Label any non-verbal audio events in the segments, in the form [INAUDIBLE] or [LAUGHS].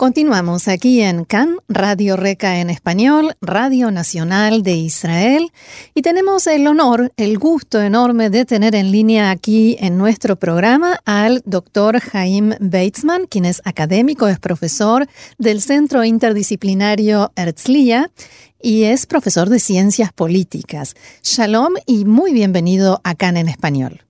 Continuamos aquí en CAN, Radio Reca en español, Radio Nacional de Israel, y tenemos el honor, el gusto enorme de tener en línea aquí en nuestro programa al doctor Jaim Beitzman, quien es académico, es profesor del Centro Interdisciplinario Herzliya y es profesor de Ciencias Políticas. Shalom y muy bienvenido a CAN en español.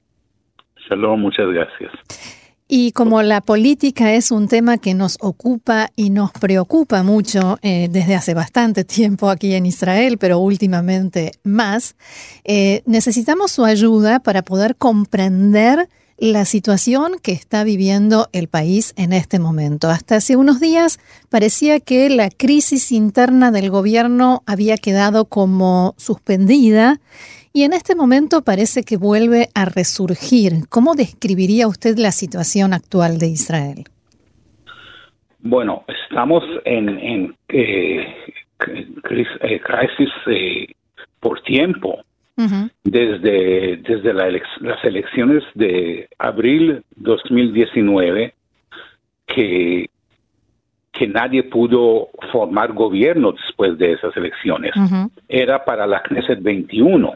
Shalom, muchas gracias. Y como la política es un tema que nos ocupa y nos preocupa mucho eh, desde hace bastante tiempo aquí en Israel, pero últimamente más, eh, necesitamos su ayuda para poder comprender la situación que está viviendo el país en este momento. Hasta hace unos días parecía que la crisis interna del gobierno había quedado como suspendida y en este momento parece que vuelve a resurgir. ¿Cómo describiría usted la situación actual de Israel? Bueno, estamos en, en eh, eh, crisis eh, por tiempo. Desde, desde las elecciones de abril 2019, que, que nadie pudo formar gobierno después de esas elecciones. Era para la Knesset 21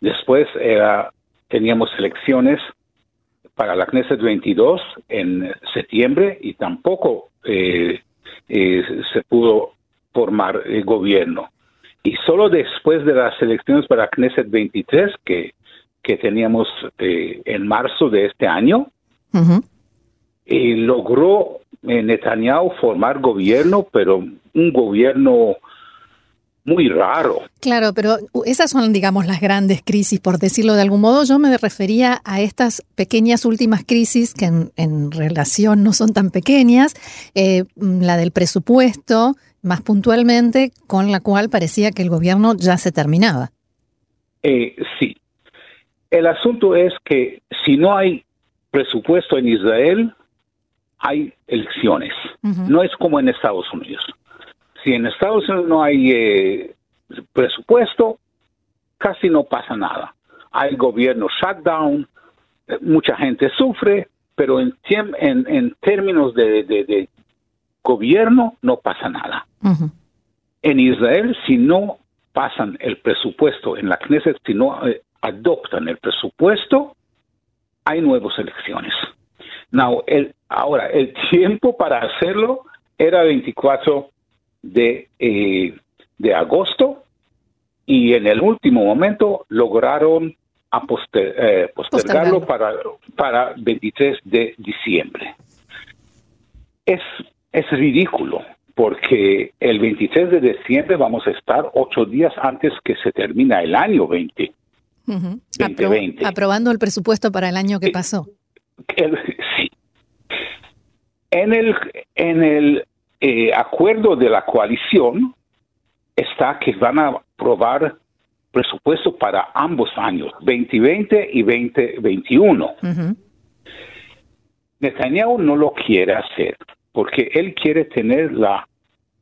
Después era, teníamos elecciones para la Knesset 22 en septiembre y tampoco eh, eh, se pudo formar el gobierno. Y solo después de las elecciones para la Knesset 23, que, que teníamos eh, en marzo de este año, logró Netanyahu formar gobierno, pero un gobierno muy raro. Claro, pero esas son, digamos, las grandes crisis, por decirlo de algún modo. Yo me refería a estas pequeñas últimas crisis que en, relación no son tan pequeñas, eh, la del presupuesto, más puntualmente, con la cual parecía que el gobierno ya se terminaba. Eh, sí. El asunto es que si no hay presupuesto en Israel, hay elecciones. No es como en Estados Unidos si en Estados Unidos no hay eh, presupuesto, casi no pasa nada. Hay gobierno shutdown, eh, mucha gente sufre, pero en, en, términos de, gobierno no pasa nada. En Israel, si no pasan el presupuesto en la Knesset, si no eh, adoptan el presupuesto, hay nuevas elecciones. Now, el, ahora, el tiempo para hacerlo era 24 de, eh, de agosto y en el último momento lograron a eh, postergarlo para, para 23 de diciembre. Es, es ridículo porque el 23 de diciembre vamos a estar ocho días antes que se termina el año 20. 2020. aprobando el presupuesto para el año que eh, pasó. sí. En el, en el eh, acuerdo de la coalición está que van a aprobar presupuesto para ambos años, 2020 y 2021. Netanyahu no lo quiere hacer porque él quiere tener la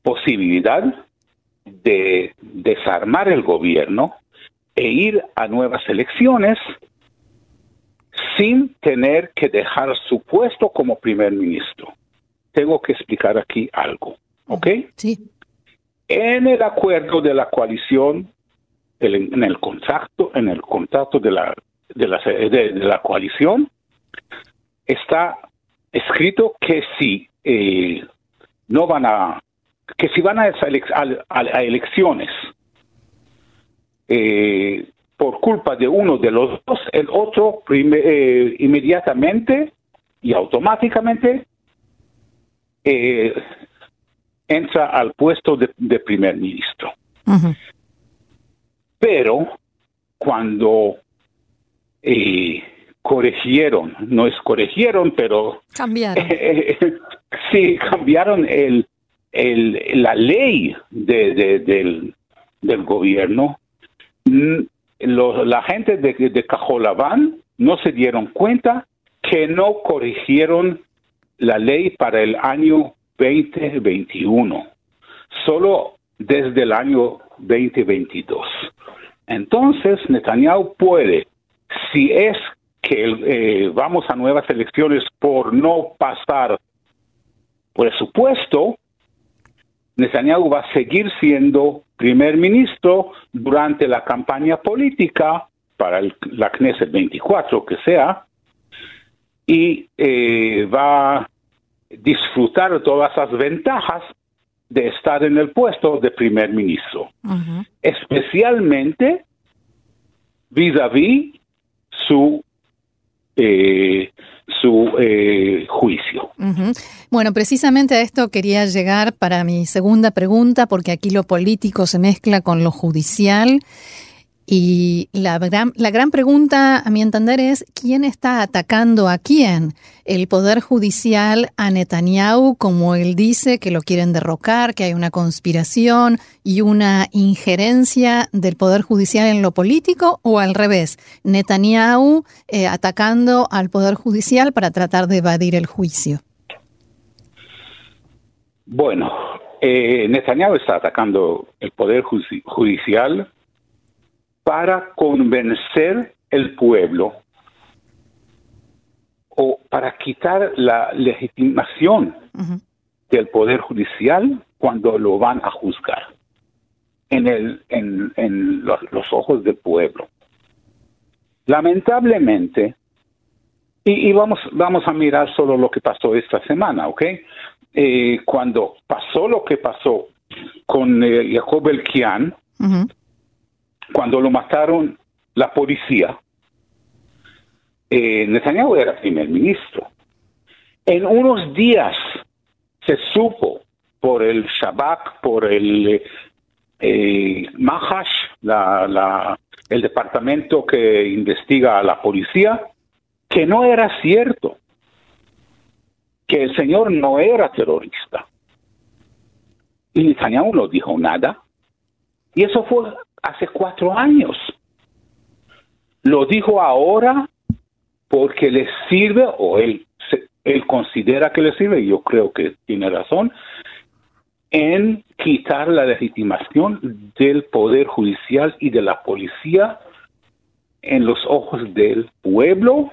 posibilidad de desarmar el gobierno e ir a nuevas elecciones sin tener que dejar su puesto como primer ministro tengo que explicar aquí algo, ¿ok? Sí. En el acuerdo de la coalición, en el contrato, en el contrato de la de la, de, la coalición, está escrito que si eh, no van a que si van a, a, elecciones eh, por culpa de uno de los dos, el otro eh, inmediatamente y automáticamente eh, entra al puesto de, primer ministro. Pero cuando eh, corrigieron, no es corrigieron, pero cambiaron. [LAUGHS] sí, cambiaron el, el, la ley de, del, del, gobierno. la gente de, de Cajolabán no se dieron cuenta que no corrigieron la ley para el año 2021. Solo desde el año 2022. Entonces, Netanyahu puede, si es que eh, vamos a nuevas elecciones por no pasar presupuesto, Netanyahu va a seguir siendo primer ministro durante la campaña política para la Knesset 24, que sea, y eh, va a disfrutar todas las ventajas de estar en el puesto de primer ministro, especialmente vis-a-vis su eh, su eh, juicio. Bueno, precisamente a esto quería llegar para mi segunda pregunta, porque aquí lo político se mezcla con lo judicial. Y la gran, la gran pregunta, a mi entender, es quién está atacando a quién. El Poder Judicial a Netanyahu, como él dice, que lo quieren derrocar, que hay una conspiración y una injerencia del Poder Judicial en lo político, o al revés, Netanyahu eh, atacando al Poder Judicial para tratar de evadir el juicio. Bueno, eh, Netanyahu está atacando el Poder Judicial para convencer el pueblo o para quitar la legitimación del poder judicial cuando lo van a juzgar en, el, en, los, ojos del pueblo. Lamentablemente, y, vamos, vamos a mirar solo lo que pasó esta semana, ¿ok? Eh, cuando pasó lo que pasó con eh, Jacob Elkian, cuando lo mataron la policía, eh, Netanyahu era primer ministro. En unos días se supo por el Shabak, por el eh, Mahash, la, el departamento que investiga a la policía, que no era cierto, que el señor no era terrorista. Y Netanyahu no dijo nada. Y eso fue hace cuatro años. Lo dijo ahora porque le sirve, o él, él considera que le sirve, y yo creo que tiene razón, en quitar la legitimación del Poder Judicial y de la policía en los ojos del pueblo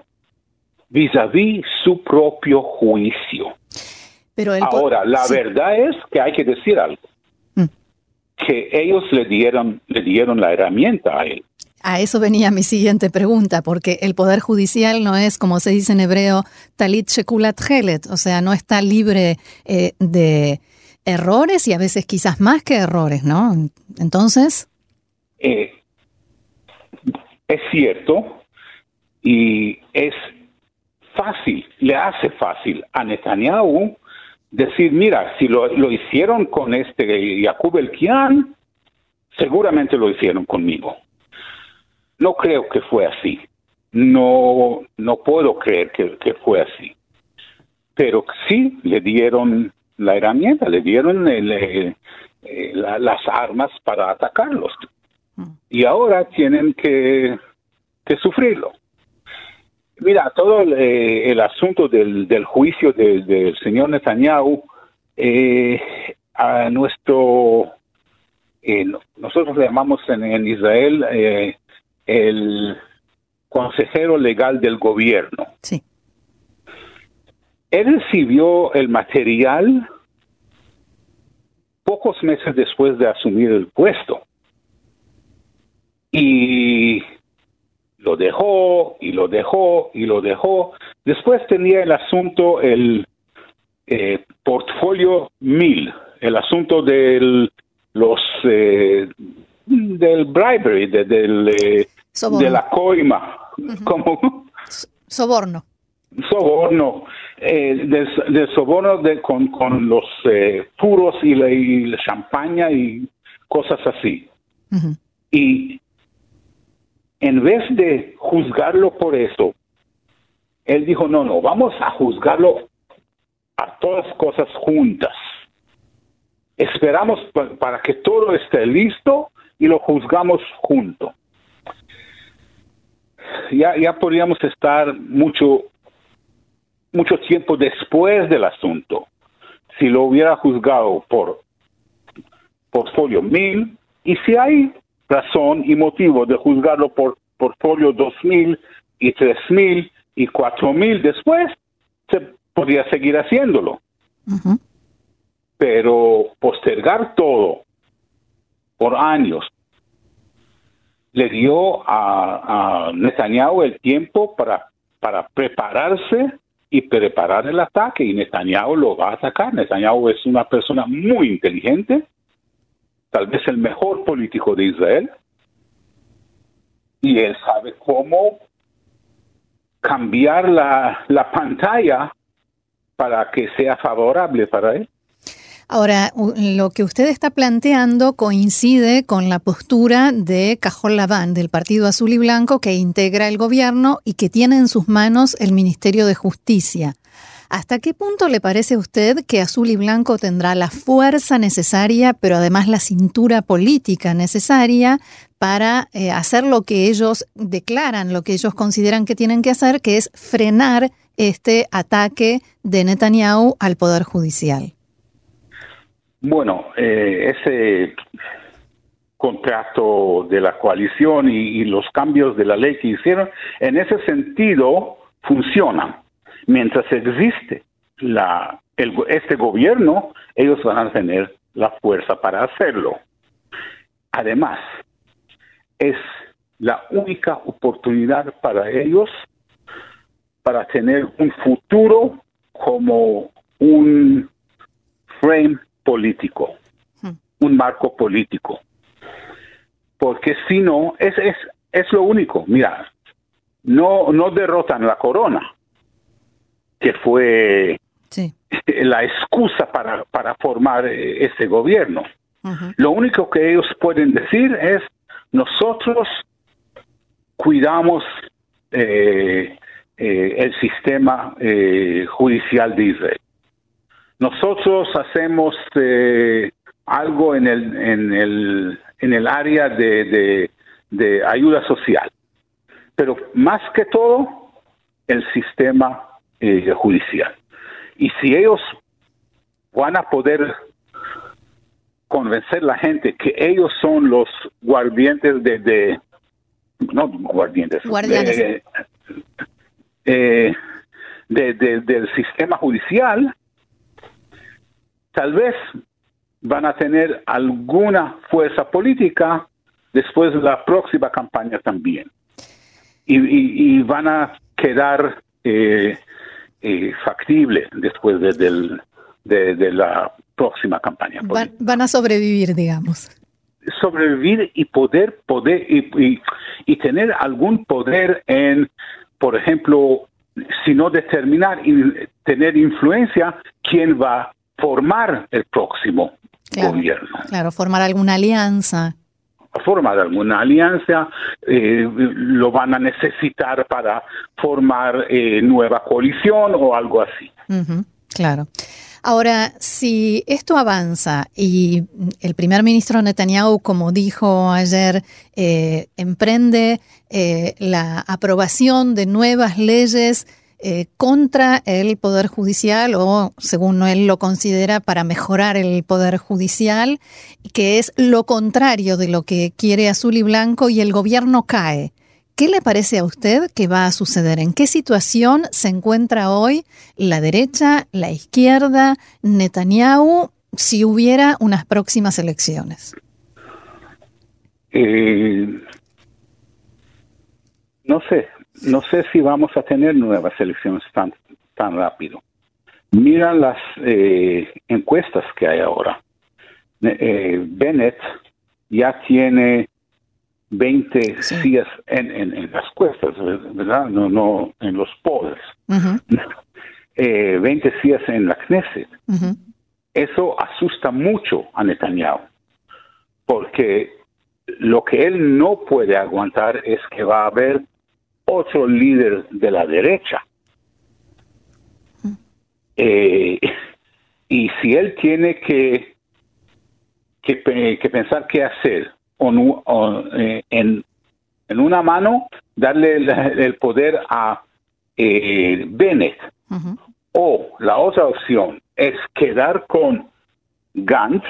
vis a vis su propio juicio. Pero Ahora, la verdad es que hay que decir algo que ellos le dieron, le dieron la herramienta a él. A eso venía mi siguiente pregunta, porque el Poder Judicial no es, como se dice en hebreo, talit shekulat helet, o sea, no está libre eh, de errores y a veces quizás más que errores, ¿no? Entonces. Eh, es cierto y es fácil, le hace fácil a Netanyahu decir, mira, si lo, hicieron con este Jacob Elkian, seguramente lo hicieron conmigo. No creo que fue así. No, no puedo creer que, fue así. Pero sí le dieron la herramienta, le dieron eh, las armas para atacarlos. Mm. Y ahora tienen que, que sufrirlo. Mira, todo el, eh, asunto del, juicio del señor Netanyahu, eh, a nuestro, eh, nosotros le llamamos en, Israel el consejero legal del gobierno. Sí. Él recibió el material pocos meses después de asumir el puesto. Y lo dejó y lo dejó y lo dejó. Después tenía el asunto, el eh, portfolio 1000, el asunto del los eh, del bribery, de, del, eh, de la coima, como soborno. Soborno, del, soborno de, con, con los puros y la, y champaña y cosas así. Y en vez de juzgarlo por eso, él dijo, no, no, vamos a juzgarlo a todas cosas juntas. Esperamos para que todo esté listo y lo juzgamos junto. Ya, ya podríamos estar mucho, mucho tiempo después del asunto. Si lo hubiera juzgado por portfolio 1000 y si hay razón y motivo de juzgarlo por portfolio 2000 y 3000 y 4000 después, se podría seguir haciéndolo. Pero postergar todo por años le dio a, a Netanyahu el tiempo para, para prepararse y preparar el ataque y Netanyahu lo va a atacar. Netanyahu es una persona muy inteligente, tal vez el mejor político de Israel, y él sabe cómo cambiar la, la pantalla para que sea favorable para él. Ahora, lo que usted está planteando coincide con la postura de Cajol Laván, del Partido Azul y Blanco, que integra el gobierno y que tiene en sus manos el Ministerio de Justicia. ¿Hasta qué punto le parece a usted que Azul y Blanco tendrá la fuerza necesaria, pero además la cintura política necesaria para eh, hacer lo que ellos declaran, lo que ellos consideran que tienen que hacer, que es frenar este ataque de Netanyahu al Poder Judicial? Bueno, eh, ese contrato de la coalición y, los cambios de la ley que hicieron, en ese sentido funcionan. Mientras existe la, este gobierno, ellos van a tener la fuerza para hacerlo. Además, es la única oportunidad para ellos para tener un futuro como un frame político, hmm. un marco político. Porque si no, es, es, es lo único. Mira, no, no derrotan la corona, que fue la excusa para, para formar eh, ese gobierno. Lo único que ellos pueden decir es, nosotros cuidamos eh, eh, el sistema judicial de Israel. Nosotros hacemos algo en el, en el, en el área de, de, ayuda social, pero más que todo el sistema eh, judicial. Y si ellos van a poder convencer a la gente que ellos son los guardientes de, de no guardientes, eh, de, del sistema judicial, tal vez van a tener alguna fuerza política después de la próxima campaña también. Y, van a quedar eh, eh, factibles después de, de, la próxima campaña. Van, a sobrevivir, digamos. Sobrevivir y poder, poder y, y, tener algún poder en, por ejemplo, si no determinar y tener influencia, quién va formar el próximo gobierno. Claro, formar alguna alianza. Formar alguna alianza, eh, lo van a necesitar para formar eh, nueva coalición o algo así. claro. Ahora, si esto avanza y el primer ministro Netanyahu, como dijo ayer, eh, emprende la aprobación de nuevas leyes eh, contra el Poder Judicial o, según él lo considera, para mejorar el Poder Judicial, que es lo contrario de lo que quiere Azul y Blanco y el gobierno cae. ¿Qué le parece a usted que va a suceder? ¿En qué situación se encuentra hoy la derecha, la izquierda, Netanyahu, si hubiera unas próximas elecciones? Eh, no sé, no sé si vamos a tener nuevas elecciones tan, tan rápido. Mira las eh, encuestas que hay ahora. Eh, Bennett ya tiene 20 días en, las encuestas, ¿verdad? No, no en los polls. 20 [LAUGHS] días en la Knesset. Eso asusta mucho a Netanyahu, porque lo que él no puede aguantar es que va a haber otro líder de la derecha. Eh, y si él tiene que, que, pensar qué hacer, o, eh, en, en, una mano darle el, poder a eh, Bennett, o la otra opción es quedar con Gantz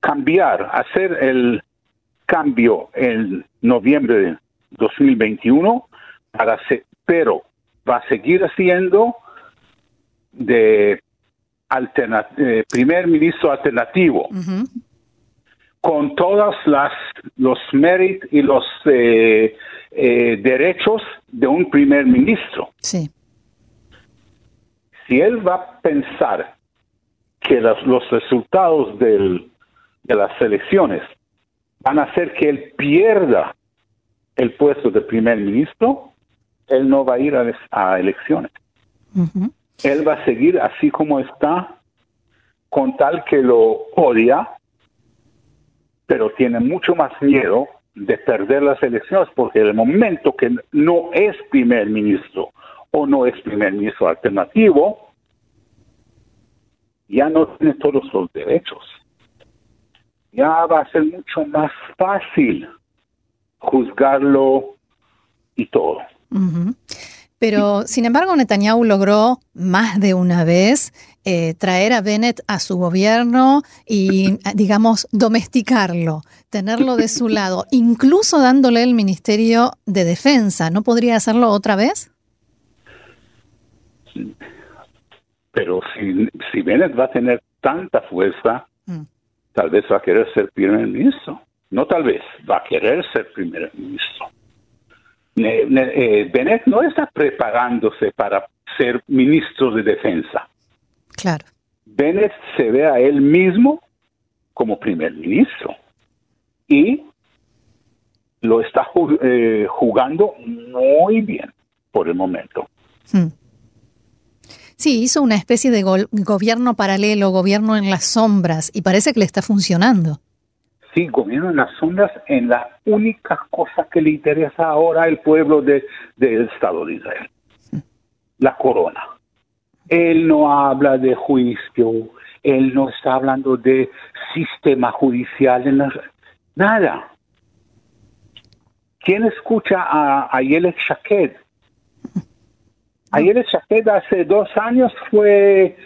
cambiar, hacer el cambio en noviembre de 2021, para pero va a seguir haciendo de eh, primer ministro alternativo con todas las los méritos y los eh, eh, derechos de un primer ministro. Sí. Si él va a pensar que los, los resultados del, de las elecciones van a hacer que él pierda el puesto de primer ministro, él no va a ir a, elecciones. Él va a seguir así como está, con tal que lo odia, pero tiene mucho más miedo de perder las elecciones, porque el momento que no es primer ministro o no es primer ministro alternativo, ya no tiene todos los derechos. Ya va a ser mucho más fácil juzgarlo y todo. Pero, sin embargo, Netanyahu logró más de una vez eh, traer a Bennett a su gobierno y, [LAUGHS] digamos, domesticarlo, tenerlo de su [LAUGHS] lado, incluso dándole el Ministerio de Defensa. ¿No podría hacerlo otra vez? Pero si, si Bennett va a tener tanta fuerza, mm. Tal vez va a querer ser primer ministro. No tal vez, va a querer ser primer ministro. Eh, Bennett no está preparándose para ser ministro de defensa. Claro. Bennett se ve a él mismo como primer ministro y lo está eh, jugando muy bien por el momento. Hmm. Sí, hizo una especie de gobierno paralelo, gobierno en las sombras, y parece que le está funcionando sí, gobierno en las sombras en la única cosa que le interesa ahora al pueblo del Estado de Israel, la corona. Él no habla de juicio, él no está hablando de sistema judicial, en nada. ¿Quién escucha a Ayelet Shaked? Ayelet Shaked hace dos años fue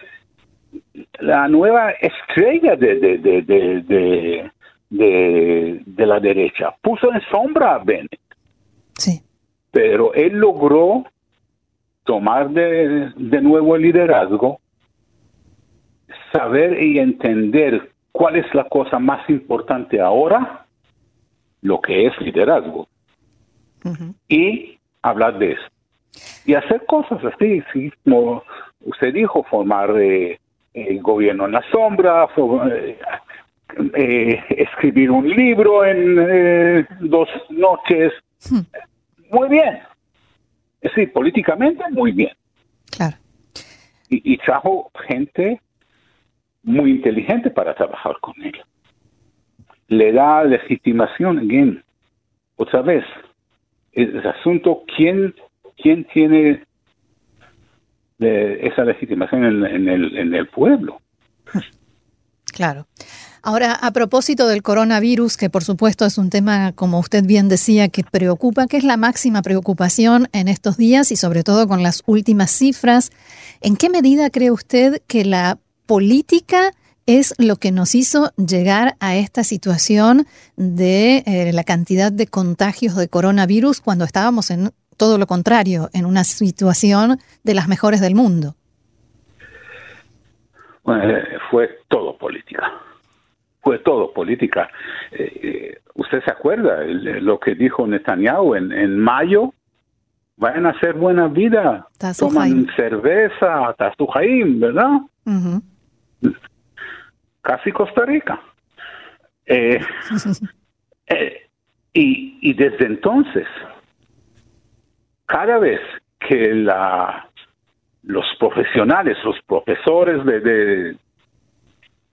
la nueva estrella de, de, de, la derecha. Puso en sombra a Bennett. Sí. Pero él logró tomar de, de nuevo el liderazgo, saber y entender cuál es la cosa más importante ahora, lo que es liderazgo, y hablar de eso. Y hacer cosas así, como usted dijo, formar eh, el gobierno en la sombra, eh, eh, escribir un libro en eh, dos noches. Hmm. Muy bien. Sí, políticamente muy bien. Claro. Y, trajo gente muy inteligente para trabajar con él. Le da legitimación, again, otra vez, el asunto, ¿quién, quién tiene esa legitimación en, el, en el pueblo? Claro. Ahora, a propósito del coronavirus, que por supuesto es un tema, como usted bien decía, que preocupa, que es la máxima preocupación en estos días y sobre todo con las últimas cifras, ¿en qué medida cree usted que la política es lo que nos hizo llegar a esta situación de eh, la cantidad de contagios de coronavirus cuando estábamos en todo lo contrario, en una situación de las mejores del mundo? Bueno, eh, fue todo política fue todo política. Eh, eh, ¿Usted se acuerda lo que dijo Netanyahu en, en mayo? Vayan a hacer buena vida, toman cerveza, Tazujaim, ¿verdad? Casi Costa Rica. [LAUGHS] Eh, y, y desde entonces, cada vez que la, los profesionales, los profesores de,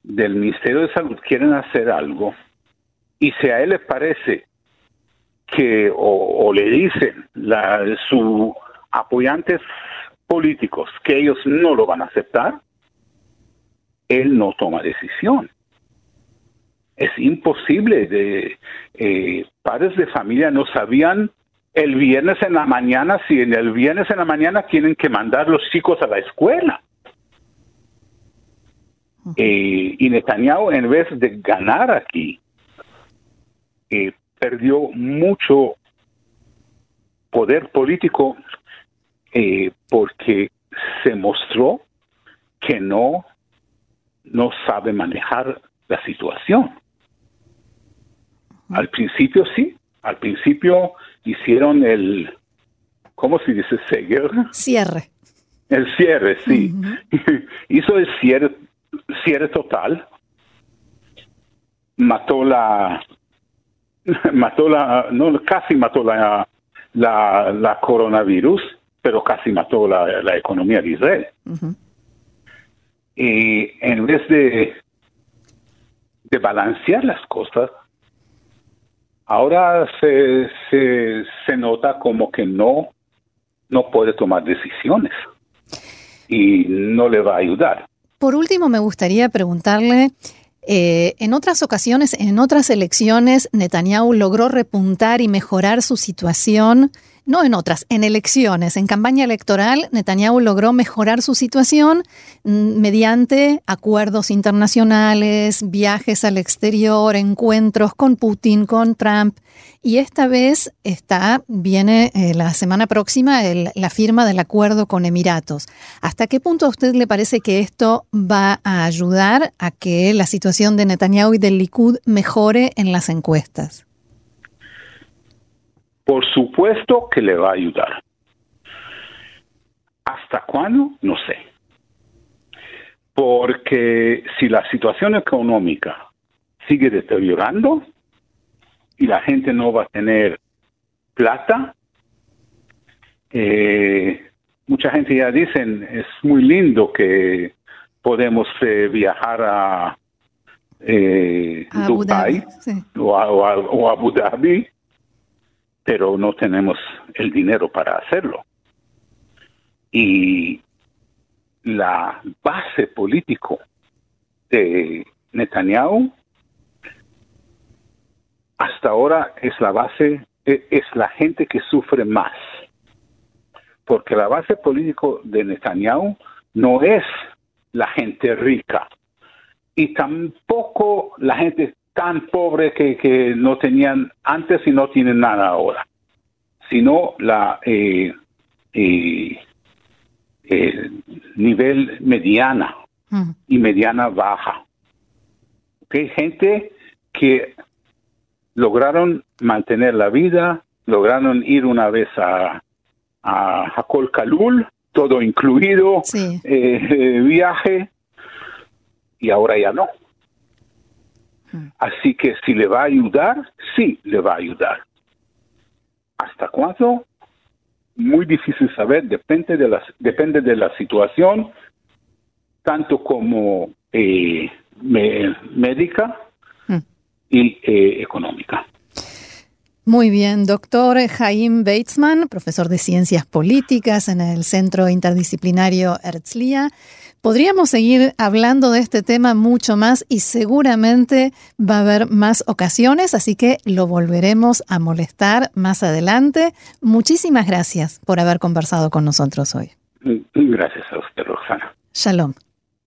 del Ministerio de Salud quieren hacer algo y si a él le parece que o, le dicen sus apoyantes políticos que ellos no lo van a aceptar, él no toma decisión. Es imposible. De, eh, padres de familia no sabían el viernes en la mañana si en el viernes en la mañana tienen que mandar los chicos a la escuela. Eh, y Netanyahu, en vez de ganar aquí, eh, perdió mucho poder político eh, porque se mostró que no, no sabe manejar la situación. Al principio sí, al principio hicieron el, ¿cómo se dice? Cierre. El cierre, sí. [LAUGHS] Hizo el cierre, cierre total. Mató la, [LAUGHS] mató la, no, casi mató la, la, la coronavirus, pero casi mató la, la economía de Israel. Y en vez de, de balancear las cosas, ahora se, se, se nota como que no, no puede tomar decisiones y no le va a ayudar. Por último, me gustaría preguntarle, eh, en otras ocasiones, en otras elecciones, Netanyahu logró repuntar y mejorar su situación no en otras, en elecciones, en campaña electoral, Netanyahu logró mejorar su situación mm, mediante acuerdos internacionales, viajes al exterior, encuentros con Putin, con Trump. Y esta vez está, viene eh, la semana próxima la firma del acuerdo con Emiratos. ¿Hasta qué punto a usted le parece que esto va a ayudar a que la situación de Netanyahu y del Likud mejore en las encuestas? Por supuesto que le va a ayudar. ¿Hasta cuándo? No sé. Porque si la situación económica sigue deteriorando y la gente no va a tener plata, eh, mucha gente ya dicen es muy lindo que podemos eh, viajar a, eh, Dubai o, a, Abu Dhabi pero no tenemos el dinero para hacerlo. Y la base político de Netanyahu hasta ahora es la base, e, es la gente que sufre más. Porque la base político de Netanyahu no es la gente rica y tampoco la gente tan pobre que, que no tenían antes y no tienen nada ahora, sino la eh, eh, nivel mediana y mediana baja. ¿Okay? Gente que lograron mantener la vida, lograron ir una vez a, a Hakol Kalul, todo incluido, eh, viaje, y ahora ya no. Así que si le va a ayudar, sí le va a ayudar. ¿Hasta cuándo? Muy difícil saber, depende de la, depende de la situación, tanto como eh, médica mm. y eh, económica. Muy bien, doctor Jaim Beitzman, profesor de Ciencias Políticas en el Centro Interdisciplinario Herzliya. Podríamos seguir hablando de este tema mucho más y seguramente va a haber más ocasiones, así que lo volveremos a molestar más adelante. Muchísimas gracias por haber conversado con nosotros hoy. Gracias a usted, Roxana. Shalom.